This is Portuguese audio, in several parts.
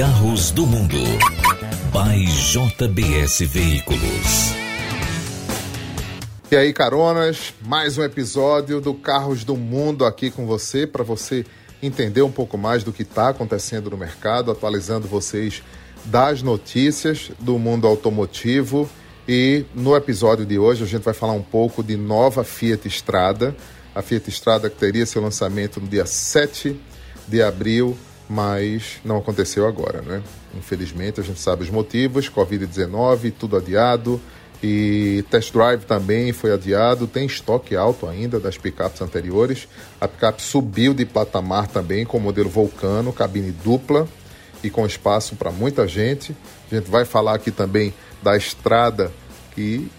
Carros do Mundo. By JBS Veículos. E aí, caronas, mais um episódio do Carros do Mundo aqui com você, para você entender um pouco mais do que está acontecendo no mercado, atualizando vocês das notícias do mundo automotivo. E no episódio de hoje a gente vai falar um pouco de nova Fiat Strada, a Fiat Strada que teria seu lançamento no dia 7 de abril mas não aconteceu agora, né? Infelizmente, a gente sabe os motivos, Covid-19, tudo adiado, e test drive também foi adiado, tem estoque alto ainda das picapes anteriores. A picape subiu de patamar também com o modelo Vulcano, cabine dupla e com espaço para muita gente. A gente vai falar aqui também da estrada que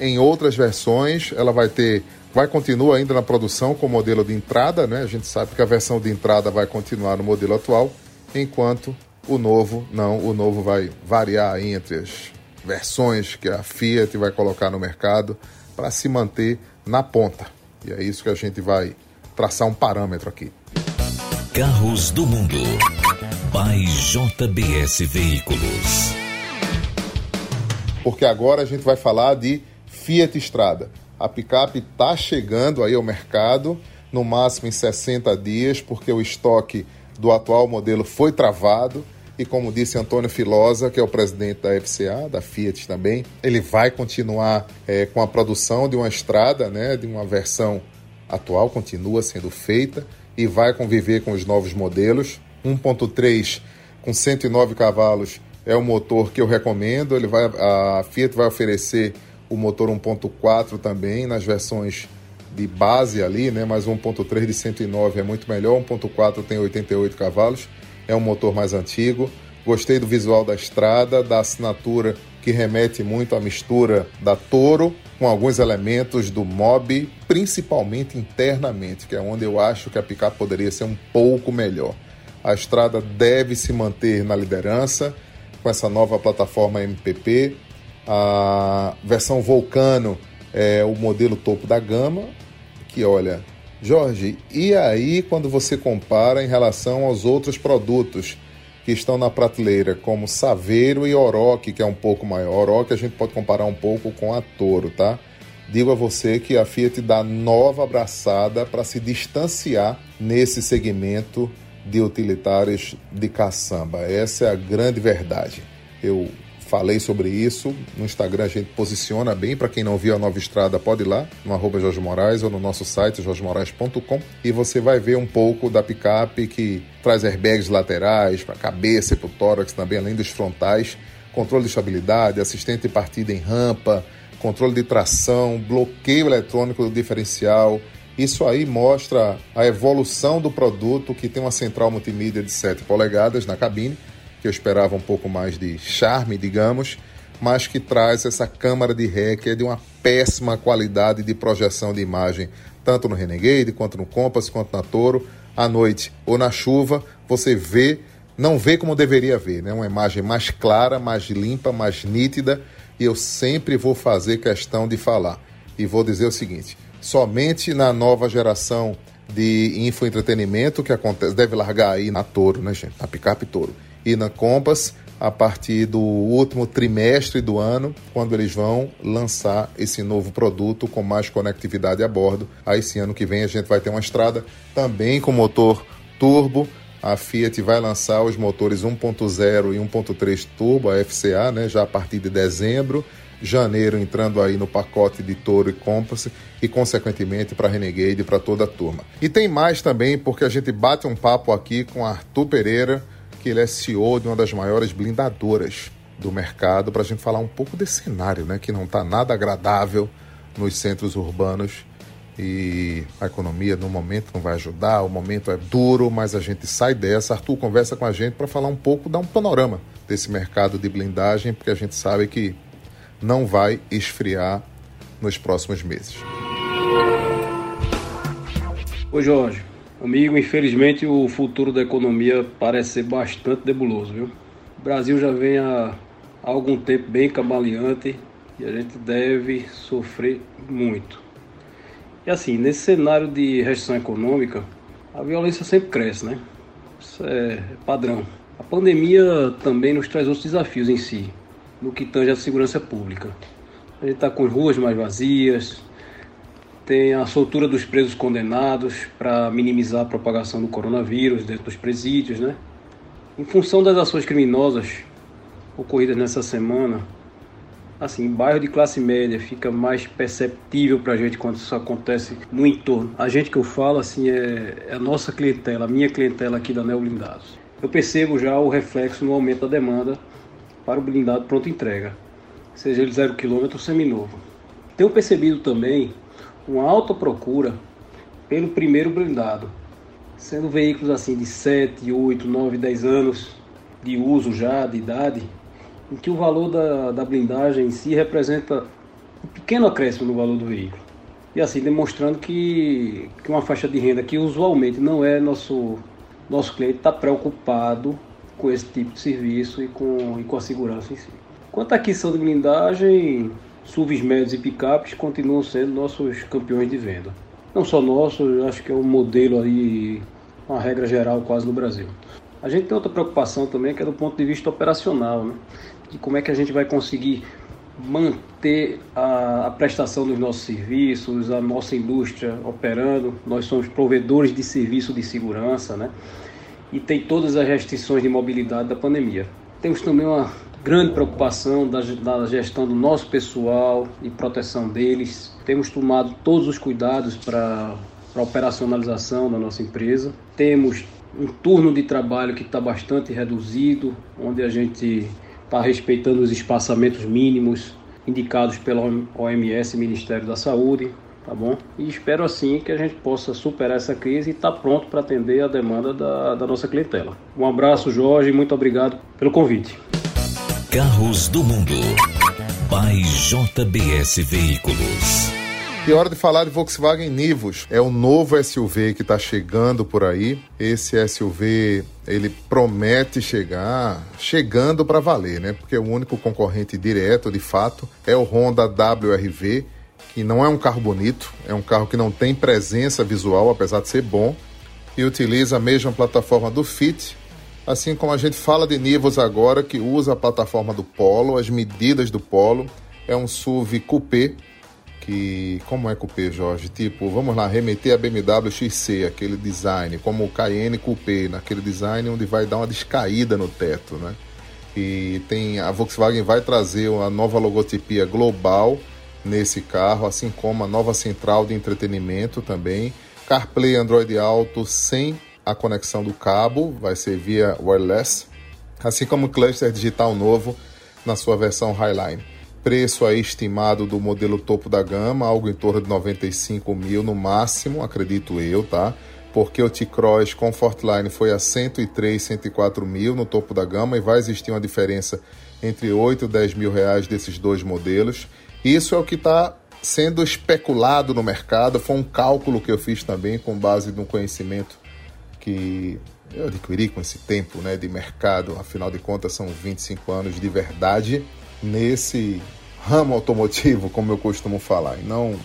em outras versões ela vai ter vai continuar ainda na produção com o modelo de entrada, né? A gente sabe que a versão de entrada vai continuar no modelo atual, enquanto o novo não, o novo vai variar entre as versões que a Fiat vai colocar no mercado para se manter na ponta. E é isso que a gente vai traçar um parâmetro aqui. Carros do Mundo. By JBS Veículos. Porque agora a gente vai falar de Fiat Estrada. A picape está chegando aí ao mercado, no máximo em 60 dias, porque o estoque do atual modelo foi travado. E como disse Antônio Filosa, que é o presidente da FCA, da Fiat também, ele vai continuar é, com a produção de uma estrada, né, de uma versão atual, continua sendo feita e vai conviver com os novos modelos. 1.3 com 109 cavalos é o motor que eu recomendo. Ele vai, a Fiat vai oferecer o motor 1.4 também nas versões de base ali, né? Mas o 1.3 de 109 é muito melhor, 1.4 tem 88 cavalos, é um motor mais antigo. Gostei do visual da estrada, da assinatura que remete muito à mistura da Toro com alguns elementos do Mob, principalmente internamente, que é onde eu acho que a picape poderia ser um pouco melhor. A estrada deve se manter na liderança com essa nova plataforma MPP, a versão Vulcano é o modelo topo da gama, que olha, Jorge, e aí quando você compara em relação aos outros produtos que estão na prateleira, como Saveiro e Oroque, que é um pouco maior. Oroque a gente pode comparar um pouco com a Toro, tá? Digo a você que a Fiat dá nova abraçada para se distanciar nesse segmento de utilitários de caçamba. Essa é a grande verdade. Eu Falei sobre isso. No Instagram a gente posiciona bem. Para quem não viu a nova estrada, pode ir lá no arroba Jorge Moraes ou no nosso site jorgemoraes.com e você vai ver um pouco da picape que traz airbags laterais para a cabeça e para o tórax também, além dos frontais, controle de estabilidade, assistente de partida em rampa, controle de tração, bloqueio eletrônico do diferencial. Isso aí mostra a evolução do produto que tem uma central multimídia de 7 polegadas na cabine que eu esperava um pouco mais de charme, digamos, mas que traz essa câmara de ré que é de uma péssima qualidade de projeção de imagem, tanto no Renegade, quanto no Compass, quanto na Toro, à noite ou na chuva, você vê, não vê como deveria ver, né? Uma imagem mais clara, mais limpa, mais nítida, e eu sempre vou fazer questão de falar. E vou dizer o seguinte: somente na nova geração de infoentretenimento que acontece, deve largar aí na Toro, né, gente? Na picape Toro e na Compass a partir do último trimestre do ano, quando eles vão lançar esse novo produto com mais conectividade a bordo. Aí esse ano que vem a gente vai ter uma estrada também com motor turbo. A Fiat vai lançar os motores 1.0 e 1.3 turbo, a FCA, né, já a partir de dezembro. Janeiro entrando aí no pacote de Toro e Compass e consequentemente para Renegade e para toda a turma. E tem mais também porque a gente bate um papo aqui com Arthur Pereira, que ele é CEO de uma das maiores blindadoras do mercado, para a gente falar um pouco desse cenário, né, que não está nada agradável nos centros urbanos e a economia no momento não vai ajudar, o momento é duro, mas a gente sai dessa. Arthur conversa com a gente para falar um pouco, dar um panorama desse mercado de blindagem, porque a gente sabe que não vai esfriar nos próximos meses. Oi, Jorge. Amigo, infelizmente o futuro da economia parece ser bastante nebuloso, viu? O Brasil já vem há, algum tempo bem cambaleante e a gente deve sofrer muito. E assim, nesse cenário de restrição econômica, a violência sempre cresce, né? Isso é padrão. A pandemia também nos traz outros desafios em si, no que tange a segurança pública. A gente está com ruas mais vazias, tem a soltura dos presos condenados para minimizar a propagação do coronavírus dentro dos presídios, né? Em função das ações criminosas ocorridas nessa semana, assim, bairro de classe média fica mais perceptível para a gente quando isso acontece no entorno. A gente que eu falo, assim, é, é a nossa clientela, a minha clientela aqui da Neo Blindados. Eu percebo já o reflexo no aumento da demanda para o blindado pronto entrega, seja ele zero quilômetro ou seminovo. Tenho percebido também uma alta procura pelo primeiro blindado, sendo veículos assim de 7, 8, 9, 10 anos de uso já, de idade, em que o valor da, da blindagem em si representa um pequeno acréscimo no valor do veículo. E assim, demonstrando que, que uma faixa de renda que usualmente não é nosso, nosso cliente está preocupado com esse tipo de serviço e com, e com a segurança em si. Quanto à aquisição de blindagem, SUVs médios e picapes continuam sendo nossos campeões de venda. Não só nossos, acho que é um modelo aí, uma regra geral quase no Brasil. A gente tem outra preocupação também que é do ponto de vista operacional, né? de como é que a gente vai conseguir manter a, a, prestação dos nossos serviços, a nossa indústria operando. Nós somos provedores de serviço de segurança, né? E tem todas as restrições de mobilidade da pandemia. Temos também uma grande preocupação da, da gestão do nosso pessoal e proteção deles. Temos tomado todos os cuidados para a operacionalização da nossa empresa. Temos um turno de trabalho que está bastante reduzido, onde a gente está respeitando os espaçamentos mínimos indicados pela OMS, Ministério da Saúde, tá bom? E espero assim que a gente possa superar essa crise e estar tá pronto para atender a demanda da, da nossa clientela. Um abraço, Jorge, muito obrigado pelo convite. Carros do Mundo. By JBS Veículos. E hora de falar de Volkswagen Nivus. É o novo SUV que está chegando por aí. Esse SUV ele promete chegar chegando para valer, né? Porque o único concorrente direto, de fato, é o Honda WRV, que não é um carro bonito, é um carro que não tem presença visual, apesar de ser bom, e utiliza a mesma plataforma do Fit, Assim como a gente fala de Nivus agora, que usa a plataforma do Polo, as medidas do Polo. É um SUV coupé, que... Como é coupé, Jorge? Tipo, vamos lá, remeter a BMW XC, aquele design, como o Cayenne coupé, naquele design onde vai dar uma descaída no teto, né? E tem a Volkswagen vai trazer uma nova logotipia global nesse carro, assim como a nova central de entretenimento também. CarPlay Android Auto sem a conexão do cabo, vai ser via wireless, assim como o cluster digital novo na sua versão Highline. Preço aí estimado do modelo topo da gama, algo em torno de 95 mil no máximo, acredito eu, tá? Porque o T-Cross Comfortline foi a 103, 104 mil no topo da gama e vai existir uma diferença entre 8 e 10 mil reais desses dois modelos. Isso é o que está sendo especulado no mercado, foi um cálculo que eu fiz também com base no conhecimento que eu adquiri com esse tempo né, de mercado, afinal de contas são 25 anos de verdade nesse ramo automotivo, como eu costumo falar, e não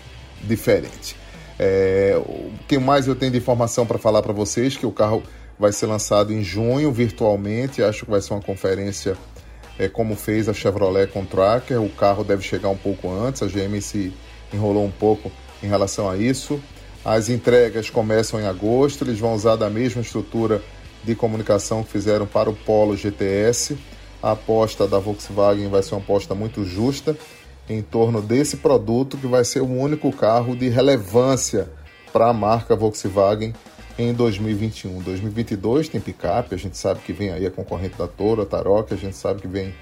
diferente. É, o que mais eu tenho de informação para falar para vocês que o carro vai ser lançado em junho virtualmente, acho que vai ser uma conferência é, como fez a Chevrolet com o Tracker, o carro deve chegar um pouco antes, a GM se enrolou um pouco em relação a isso. As entregas começam em agosto, eles vão usar da mesma estrutura de comunicação que fizeram para o Polo GTS. A aposta da Volkswagen vai ser uma aposta muito justa em torno desse produto que vai ser o único carro de relevância para a marca Volkswagen em 2021. 2022 tem picape, a gente sabe que vem aí a concorrente da Toro, a Tarok, a gente sabe que vem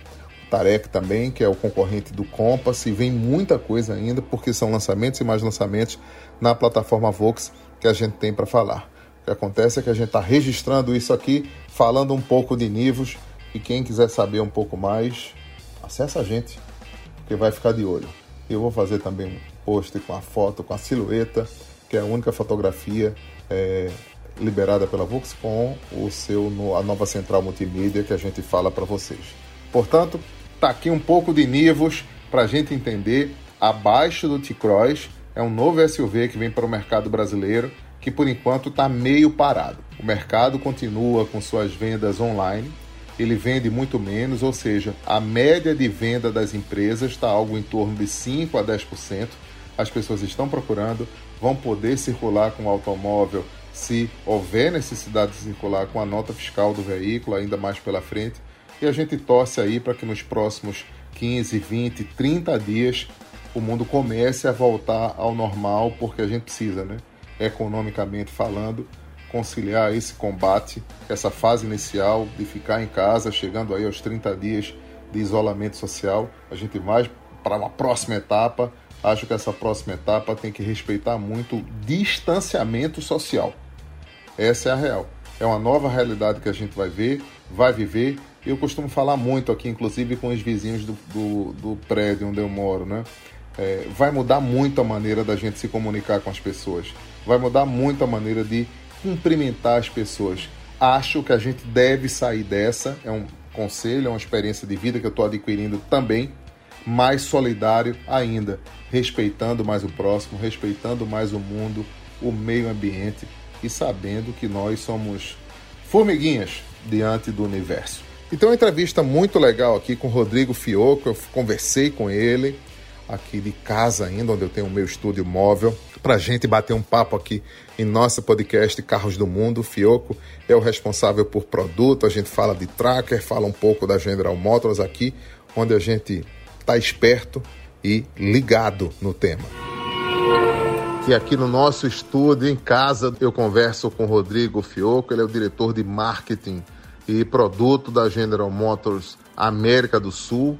Tarek também, que é o concorrente do Compass, e vem muita coisa ainda, porque são lançamentos e mais lançamentos na plataforma Vox que a gente tem para falar. O que acontece é que a gente está registrando isso aqui, falando um pouco de Nivos, e quem quiser saber um pouco mais, acessa a gente, que vai ficar de olho. Eu vou fazer também um post com a foto, com a silhueta, que é a única fotografia é, liberada pela Voxcom, o seu, a nova central multimídia que a gente fala para vocês. Portanto, Tá aqui um pouco de Nivus para a gente entender. Abaixo do T-Cross é um novo SUV que vem para o mercado brasileiro que por enquanto está meio parado. O mercado continua com suas vendas online, ele vende muito menos, ou seja, a média de venda das empresas está algo em torno de 5 a 10%. As pessoas estão procurando, vão poder circular com o automóvel se houver necessidade de circular com a nota fiscal do veículo, ainda mais pela frente. E a gente torce aí para que nos próximos 15, 20, 30 dias o mundo comece a voltar ao normal, porque a gente precisa, né? Economicamente falando, conciliar esse combate, essa fase inicial de ficar em casa, chegando aí aos 30 dias de isolamento social. A gente vai para uma próxima etapa. Acho que essa próxima etapa tem que respeitar muito o distanciamento social. Essa é a real. É uma nova realidade que a gente vai ver, vai viver. Eu costumo falar muito aqui, inclusive com os vizinhos do, do, do prédio onde eu moro, né? É, vai mudar muito a maneira da gente se comunicar com as pessoas. Vai mudar muito a maneira de cumprimentar as pessoas. Acho que a gente deve sair dessa, é um conselho, é uma experiência de vida que eu estou adquirindo também, mais solidário ainda, respeitando mais o próximo, respeitando mais o mundo, o meio ambiente e sabendo que nós somos formiguinhas diante do universo. Então, uma entrevista muito legal aqui com o Rodrigo Fioco. Eu conversei com ele aqui de casa ainda, onde eu tenho o meu estúdio móvel para gente bater um papo aqui em nosso podcast Carros do Mundo. O Fioco é o responsável por produto, a gente fala de tracker, fala um pouco da General Motors aqui, onde a gente está esperto e ligado no tema. E aqui no nosso estúdio, em casa, eu converso com o Rodrigo Fioco, ele é o diretor de marketing e produto da General Motors América do Sul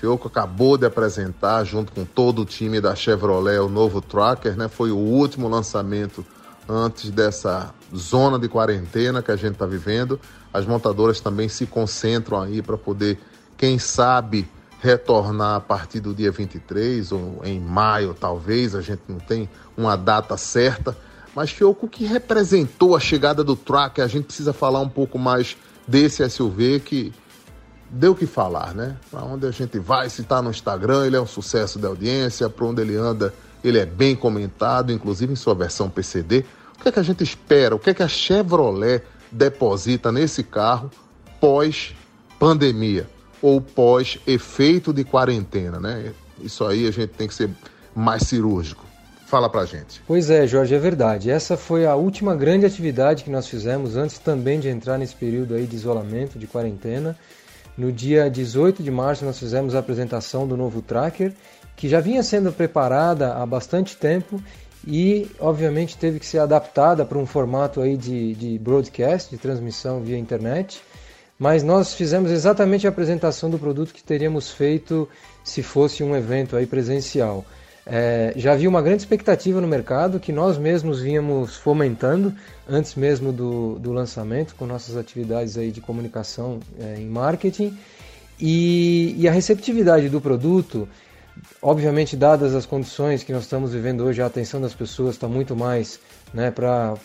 Fioco acabou de apresentar, junto com todo o time da Chevrolet, o novo Tracker, né? Foi o último lançamento antes dessa zona de quarentena que a gente está vivendo. As montadoras também se concentram aí para poder, quem sabe, retornar a partir do dia 23 ou em maio, talvez. A gente não tem uma data certa. Mas, Fioco, o que representou a chegada do Tracker? A gente precisa falar um pouco mais desse SUV que deu o que falar, né? Para onde a gente vai, se está no Instagram, ele é um sucesso de audiência, para onde ele anda, ele é bem comentado, inclusive em sua versão PCD. O que é que a gente espera? O que é que a Chevrolet deposita nesse carro pós pandemia ou pós efeito de quarentena, né? Isso aí a gente tem que ser mais cirúrgico. Fala pra gente. Pois é, Jorge, é verdade. Essa foi a última grande atividade que nós fizemos antes também de entrar nesse período aí de isolamento, de quarentena. No dia 18 de março, nós fizemos a apresentação do novo tracker, que já vinha sendo preparada há bastante tempo e, obviamente, teve que ser adaptada para um formato aí de, de broadcast, de transmissão via internet. Mas nós fizemos exatamente a apresentação do produto que teríamos feito se fosse um evento aí presencial. É, já havia uma grande expectativa no mercado que nós mesmos vínhamos fomentando antes mesmo do, do lançamento com nossas atividades aí de comunicação é, em marketing. E, e, a receptividade do produto, obviamente dadas as condições que nós estamos vivendo hoje, a atenção das pessoas está muito mais né, para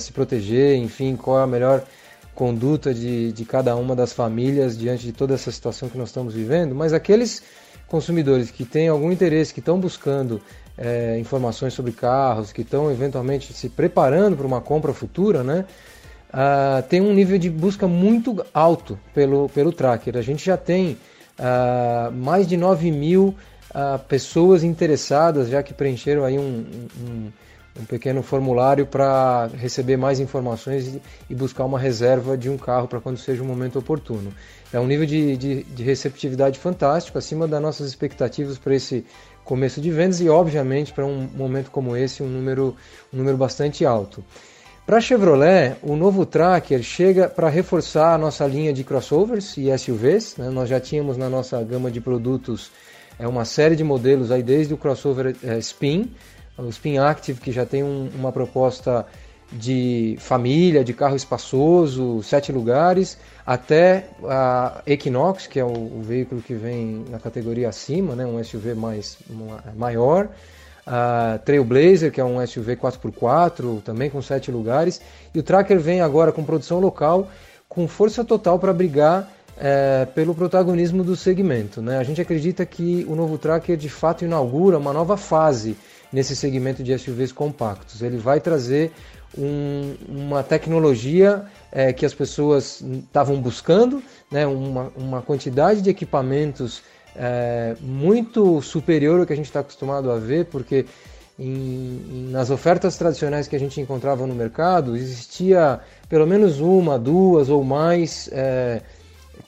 se proteger, enfim, qual é a melhor conduta de, de cada uma das famílias diante de toda essa situação que nós estamos vivendo, mas aqueles consumidores que têm algum interesse, que estão buscando é, informações sobre carros, que estão eventualmente se preparando para uma compra futura, né? Uh, tem um nível de busca muito alto pelo, pelo tracker. A gente já tem uh, mais de 9 mil uh, pessoas interessadas, já que preencheram aí um, um, um pequeno formulário para receber mais informações e, buscar uma reserva de um carro para quando seja o momento oportuno. É um nível de, de, de receptividade fantástico, acima das nossas expectativas para esse começo de vendas e, obviamente, para um momento como esse, um número, um número bastante alto. Para a Chevrolet, o novo Tracker chega para reforçar a nossa linha de crossovers e SUVs. Né? Nós já tínhamos na nossa gama de produtos é, uma série de modelos aí desde o crossover é, Spin, o Spin Active que já tem um, uma proposta de família, de carro espaçoso, sete lugares, até a Equinox, que é o, o, veículo que vem na categoria acima, né, um SUV mais maior, a Trailblazer, que é um SUV 4x4, também com sete lugares, e o Tracker vem agora com produção local, com força total para brigar é, pelo protagonismo do segmento. Né? A gente acredita que o novo Tracker de fato inaugura uma nova fase nesse segmento de SUVs compactos. Ele vai trazer um, uma tecnologia é, que as pessoas estavam buscando, né, uma, uma quantidade de equipamentos é, muito superior ao que a gente está acostumado a ver, porque em, nas ofertas tradicionais que a gente encontrava no mercado existia pelo menos uma, duas ou mais é,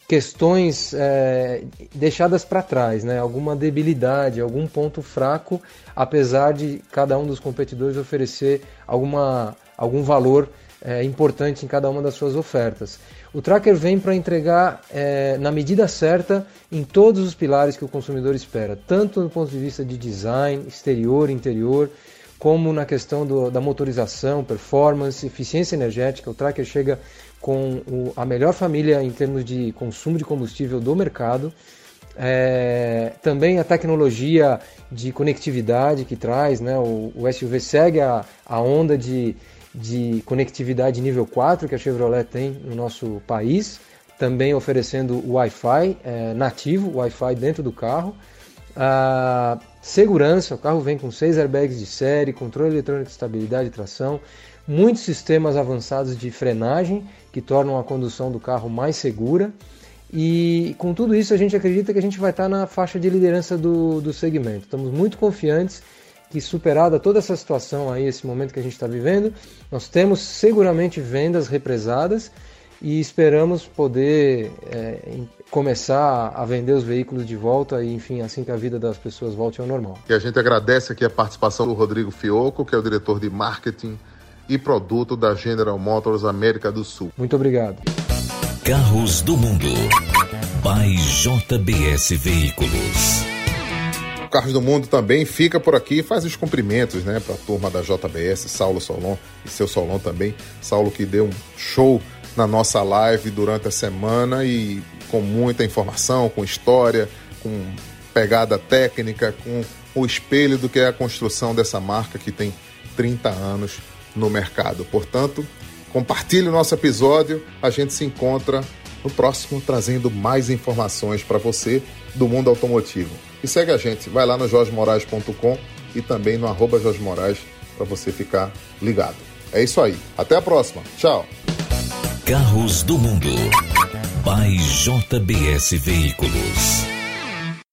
questões é, deixadas para trás, né? alguma debilidade, algum ponto fraco, apesar de cada um dos competidores oferecer alguma, algum valor é, importante em cada uma das suas ofertas. O tracker vem para entregar é, na medida certa em todos os pilares que o consumidor espera, tanto do ponto de vista de design, exterior, interior, como na questão do, da motorização, performance, eficiência energética. O tracker chega com o, a melhor família em termos de consumo de combustível do mercado. É, também a tecnologia de conectividade que traz, né? o, o SUV segue a, a onda de, de conectividade nível 4 que a Chevrolet tem no nosso país, também oferecendo Wi-Fi é, nativo, Wi-Fi dentro do carro. A segurança, o carro vem com seis airbags de série, controle eletrônico de estabilidade e tração, muitos sistemas avançados de frenagem que tornam a condução do carro mais segura. E com tudo isso, a gente acredita que a gente vai estar na faixa de liderança do, do segmento. Estamos muito confiantes que, superada toda essa situação aí, esse momento que a gente está vivendo, nós temos seguramente vendas represadas e esperamos poder é, começar a vender os veículos de volta e, enfim, assim que a vida das pessoas volte ao normal. E a gente agradece aqui a participação do Rodrigo Fioco, que é o diretor de marketing e produto da General Motors América do Sul. Muito obrigado. Carros do Mundo. By JBS Veículos. Carros do Mundo também fica por aqui e faz os cumprimentos né, para a turma da JBS, Saulo Solon e seu Solon também. Saulo que deu um show na nossa live durante a semana e com muita informação, com história, com pegada técnica, com o espelho do que é a construção dessa marca que tem 30 anos no mercado. Portanto, compartilhe o nosso episódio. A gente se encontra no próximo trazendo mais informações para você do mundo automotivo. E segue a gente, vai lá no jorgemoraes.com e também no arroba para você ficar ligado. É isso aí. Até a próxima. Tchau. Carros do Mundo. By JBS Veículos.